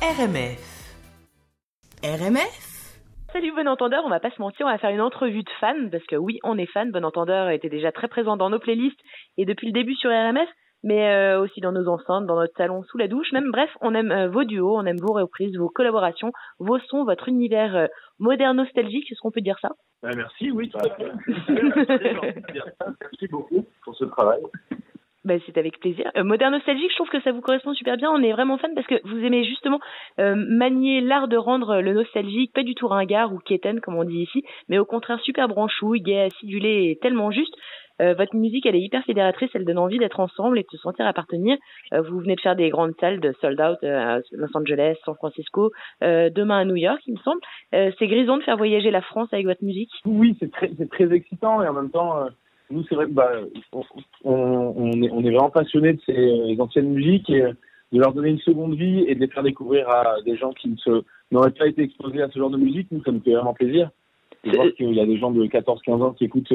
RMF. RMF Salut Bon Entendeur, on va pas se mentir, on va faire une entrevue de fans, parce que oui, on est fans, Bon Entendeur était déjà très présent dans nos playlists et depuis le début sur RMF, mais euh, aussi dans nos enceintes, dans notre salon, sous la douche, même bref, on aime euh, vos duos, on aime vos reprises, vos collaborations, vos sons, votre univers euh, moderne nostalgique, est-ce qu'on peut dire ça? Ben, merci, oui, merci beaucoup pour ce travail. Ben, c'est avec plaisir. Euh, moderne nostalgique, je trouve que ça vous correspond super bien. On est vraiment fan parce que vous aimez justement euh, manier l'art de rendre le nostalgique, pas du tout ringard ou quétaine comme on dit ici, mais au contraire super branchouille, gai, acidulé et tellement juste. Euh, votre musique, elle est hyper fédératrice, elle donne envie d'être ensemble et de se sentir appartenir. Euh, vous venez de faire des grandes salles de sold out à Los Angeles, San Francisco, demain à New York, il me semble. C'est grisant de faire voyager la France avec votre musique. Oui, c'est très, excitant et en même temps, nous, c'est vrai que bah, on, est, on est vraiment passionné de ces euh, anciennes musiques et euh, de leur donner une seconde vie et de les faire découvrir à des gens qui ne se, n'auraient pas été exposés à ce genre de musique. Nous, ça nous fait vraiment plaisir. De voir qu'il y a des gens de 14-15 ans qui écoutent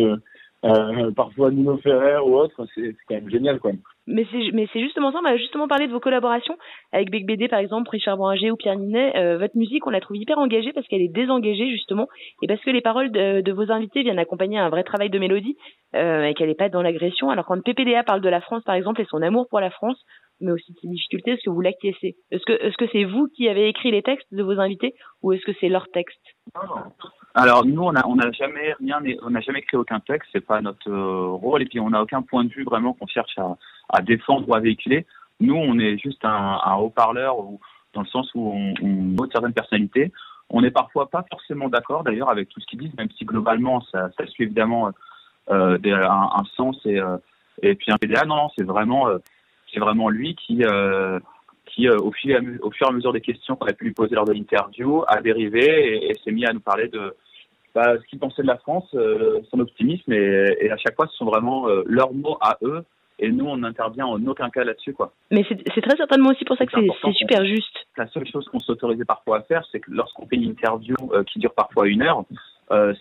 euh, parfois Nino Ferrer ou autre, c'est, quand même génial, quoi. Mais c'est mais c'est justement ça. On va justement parler de vos collaborations avec Bec BD par exemple, Richard Boranger ou Pierre Ninet. Euh, votre musique, on la trouve hyper engagée parce qu'elle est désengagée justement et parce que les paroles de, de vos invités viennent accompagner un vrai travail de mélodie euh, et qu'elle n'est pas dans l'agression. Alors quand PPDA parle de la France par exemple et son amour pour la France, mais aussi de ses difficultés, est-ce que vous l'acquiescez Est-ce que est-ce que c'est vous qui avez écrit les textes de vos invités ou est-ce que c'est leur texte? Alors nous, on a on n'a jamais rien, on n'a jamais créé aucun texte, c'est pas notre euh, rôle, et puis on n'a aucun point de vue vraiment qu'on cherche à, défendre ou à véhiculer. Nous, on est juste un, haut-parleur, dans le sens où on, on certaines personnalités. On n'est parfois pas forcément d'accord, d'ailleurs, avec tout ce qu'ils disent, même si globalement, ça, suit évidemment euh, un, sens et euh, et puis un PDA. Non, non, c'est vraiment c'est vraiment lui qui euh, qui euh, au, fil et à mu- au fur et à mesure des questions qu'on a pu lui poser lors de l'interview a dérivé et, et s'est mis à nous parler de bah, ce qu'il pensait de la France, euh, son optimisme et, et à chaque fois ce sont vraiment leurs mots à eux et nous on n'intervient en aucun cas là-dessus quoi. Mais c'est très certainement aussi pour ça que C'est super juste. La seule chose qu'on s'autorisait parfois à faire, c'est que lorsqu'on fait une interview qui dure parfois une heure,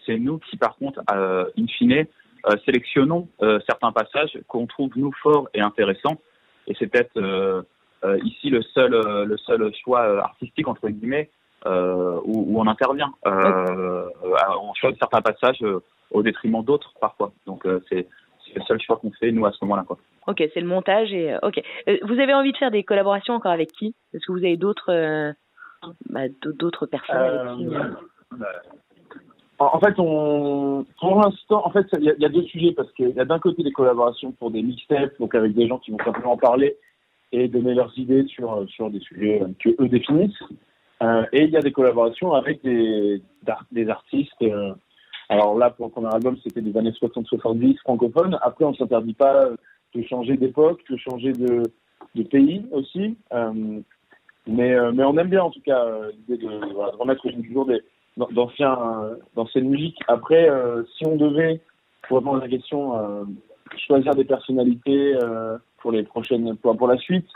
c'est nous qui par contre, in fine, euh, sélectionnons euh, certains passages qu'on trouve nous forts et intéressants et c'est peut-être euh, euh, ici le seul euh, le seul choix artistique entre guillemets où, où on intervient. On choisit certains passages au détriment d'autres parfois. Donc c'est le seul choix qu'on fait nous à ce moment-là. Ok, c'est le montage et ok. Vous avez envie de faire des collaborations encore avec qui? Est-ce que vous avez d'autres euh, bah, d'autres personnes avec qui euh, En fait, on, pour l'instant, en fait, il y, a- deux sujets parce qu'il y a d'un côté des collaborations pour des mixtapes, donc avec des gens qui vont simplement parler et donner leurs idées sur sur des sujets que eux définissent. Euh, et il y a des collaborations avec des des artistes. euh, alors là, pour le premier album, c'était des années 60-70 francophones. Après, on s'interdit pas de changer d'époque, de changer de pays aussi. Euh, mais mais on aime bien en tout cas l'idée de, de remettre toujours des d'an- d'anciens euh, d'anciennes musiques. Après, euh, si on devait, pour répondre à la question, euh, choisir des personnalités euh, pour les prochaines, pour, la suite,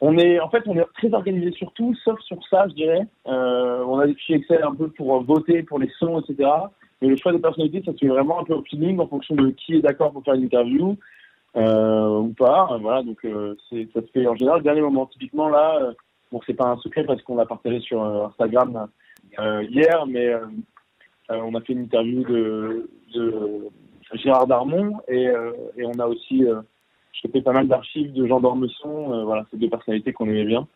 on est, en fait, on est très organisé sur tout, sauf sur ça, je dirais. Euh, on a des fichiers Excel un peu pour voter pour les sons, etc. Mais le choix des personnalités, ça se fait vraiment un peu au feeling en fonction de qui est d'accord pour faire une interview euh, ou pas. Voilà, donc euh, ça se fait en général. Dernier moment, typiquement là, euh, bon, c'est pas un secret parce qu'on l'a partagé sur euh, Instagram euh, hier, mais euh, euh, on a fait une interview de, de Gérard Darmon et, et on a aussi chopé pas mal d'archives de Jean d'Ormesson. Voilà, c'est deux personnalités qu'on aimait bien.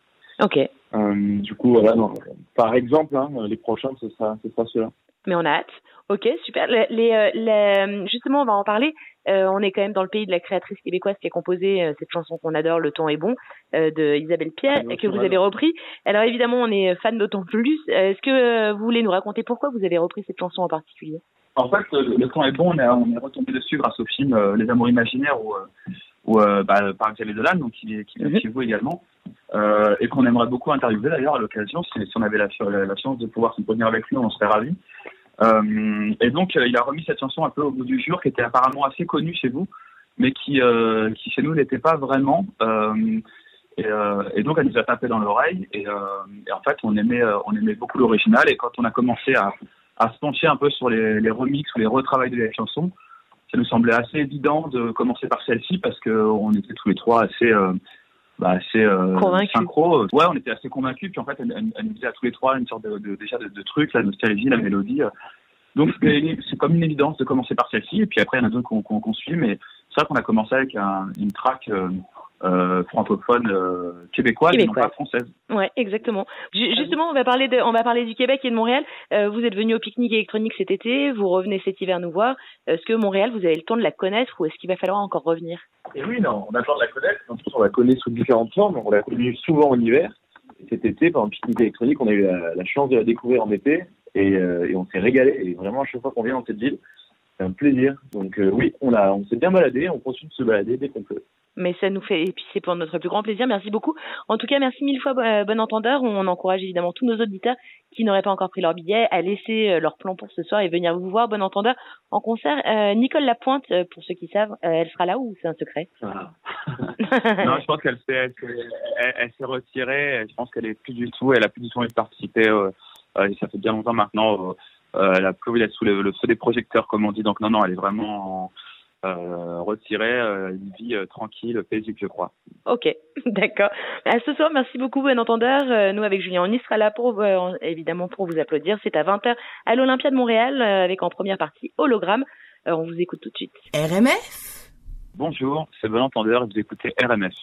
Ok, du coup, voilà, non, par exemple, hein, les prochains, ce sera, ce sera ceux-là. mais on a hâte. Ok, super. Les, les, euh, les- justement, on va en parler. Euh, on est quand même dans le pays de la créatrice québécoise qui a composé euh, cette chanson qu'on adore, Le temps est bon, euh, de Isabelle Pierre, que vous avez repris. Alors évidemment, on est fan d'autant plus. Euh, Est-ce que euh, vous voulez nous raconter pourquoi vous avez repris cette chanson en particulier? En fait, euh, le temps est bon. On est, on est retombé dessus grâce au film euh, Les Amours imaginaires, où, euh, où euh, bah, par Xavier Dolan, donc qui, est- qui est Mhm. chez vous également, euh, et qu'on aimerait beaucoup interviewer d'ailleurs à l'occasion. Si, si on avait la, la, la chance de pouvoir se tenir avec lui, on en serait ravis. Euh, et donc, euh, il a remis cette chanson un peu au bout du jour, qui était apparemment assez connue chez vous, mais qui, euh, chez nous n'était pas vraiment. Et, donc, elle nous a tapé dans l'oreille. Et, en fait, on aimait, on aimait beaucoup l'original. Et quand on a commencé à, se pencher un peu sur les, les remixes ou les retravails de la chanson, ça nous semblait assez évident de commencer par celle-ci parce qu'on était tous les trois assez, bah, assez euh, synchro. Ouais, on était assez convaincus. Puis en fait, elle, elle, nous disait à tous les trois une sorte de, de déjà de, de, truc, la nostalgie, la mélodie. Donc c'est comme une évidence de commencer par celle-ci. Et puis après, il y en a d'autres qu'on qu suit. Mais c'est vrai qu'on a commencé avec un, une track. Euh, euh, francophone euh, québécoise, et non pas française. Ouais, exactement. justement, on va parler de, on va parler du Québec et de Montréal. Euh, vous êtes venu au pique-nique électronique cet été, vous revenez cet hiver nous voir. Est-ce que Montréal, vous avez le temps de la connaître ou est-ce qu'il va falloir encore revenir? Et oui, non, on a le temps de la connaître. En plus, on la connaît sous différentes formes. On l'a connue souvent en hiver. Et cet été, pendant le pique-nique électronique, on a eu la, la, chance de la découvrir en été et, euh, et on s'est régalé. Et vraiment, à chaque fois qu'on vient dans cette ville, c'est un plaisir. Donc euh, oui, on a, on s'est bien baladé. On continue de se balader dès qu'on peut mais ça nous fait et puis c'est pour notre plus grand plaisir. Merci beaucoup. En tout cas, merci mille fois, euh, bon entendeur. On encourage évidemment tous nos auditeurs qui n'auraient pas encore pris leur billet à laisser euh, leur plan pour ce soir et venir vous voir, bon entendeur, en concert. Euh, Nicole Lapointe, euh, pour ceux qui savent, elle sera là ou c'est un secret? Ah. Non, je pense qu'elle s'est, retirée. Je pense qu'elle est plus du tout, elle a plus du tout envie de participer. ça fait bien longtemps maintenant. elle a plus envie d'être sous le, feu des projecteurs, comme on dit. Donc non, non, elle est vraiment en euh, retirer euh, une vie euh, tranquille, paisible, je crois. Ok, d'accord. À ce soir, merci beaucoup, bon entendeur. nous, avec Julien, on y sera là pour, évidemment, pour vous applaudir. C'est à 20h à l'Olympia de Montréal, avec en première partie Hologramme. on vous écoute tout de suite. RMF Bonjour, c'est bon entendeur et vous écoutez RMF.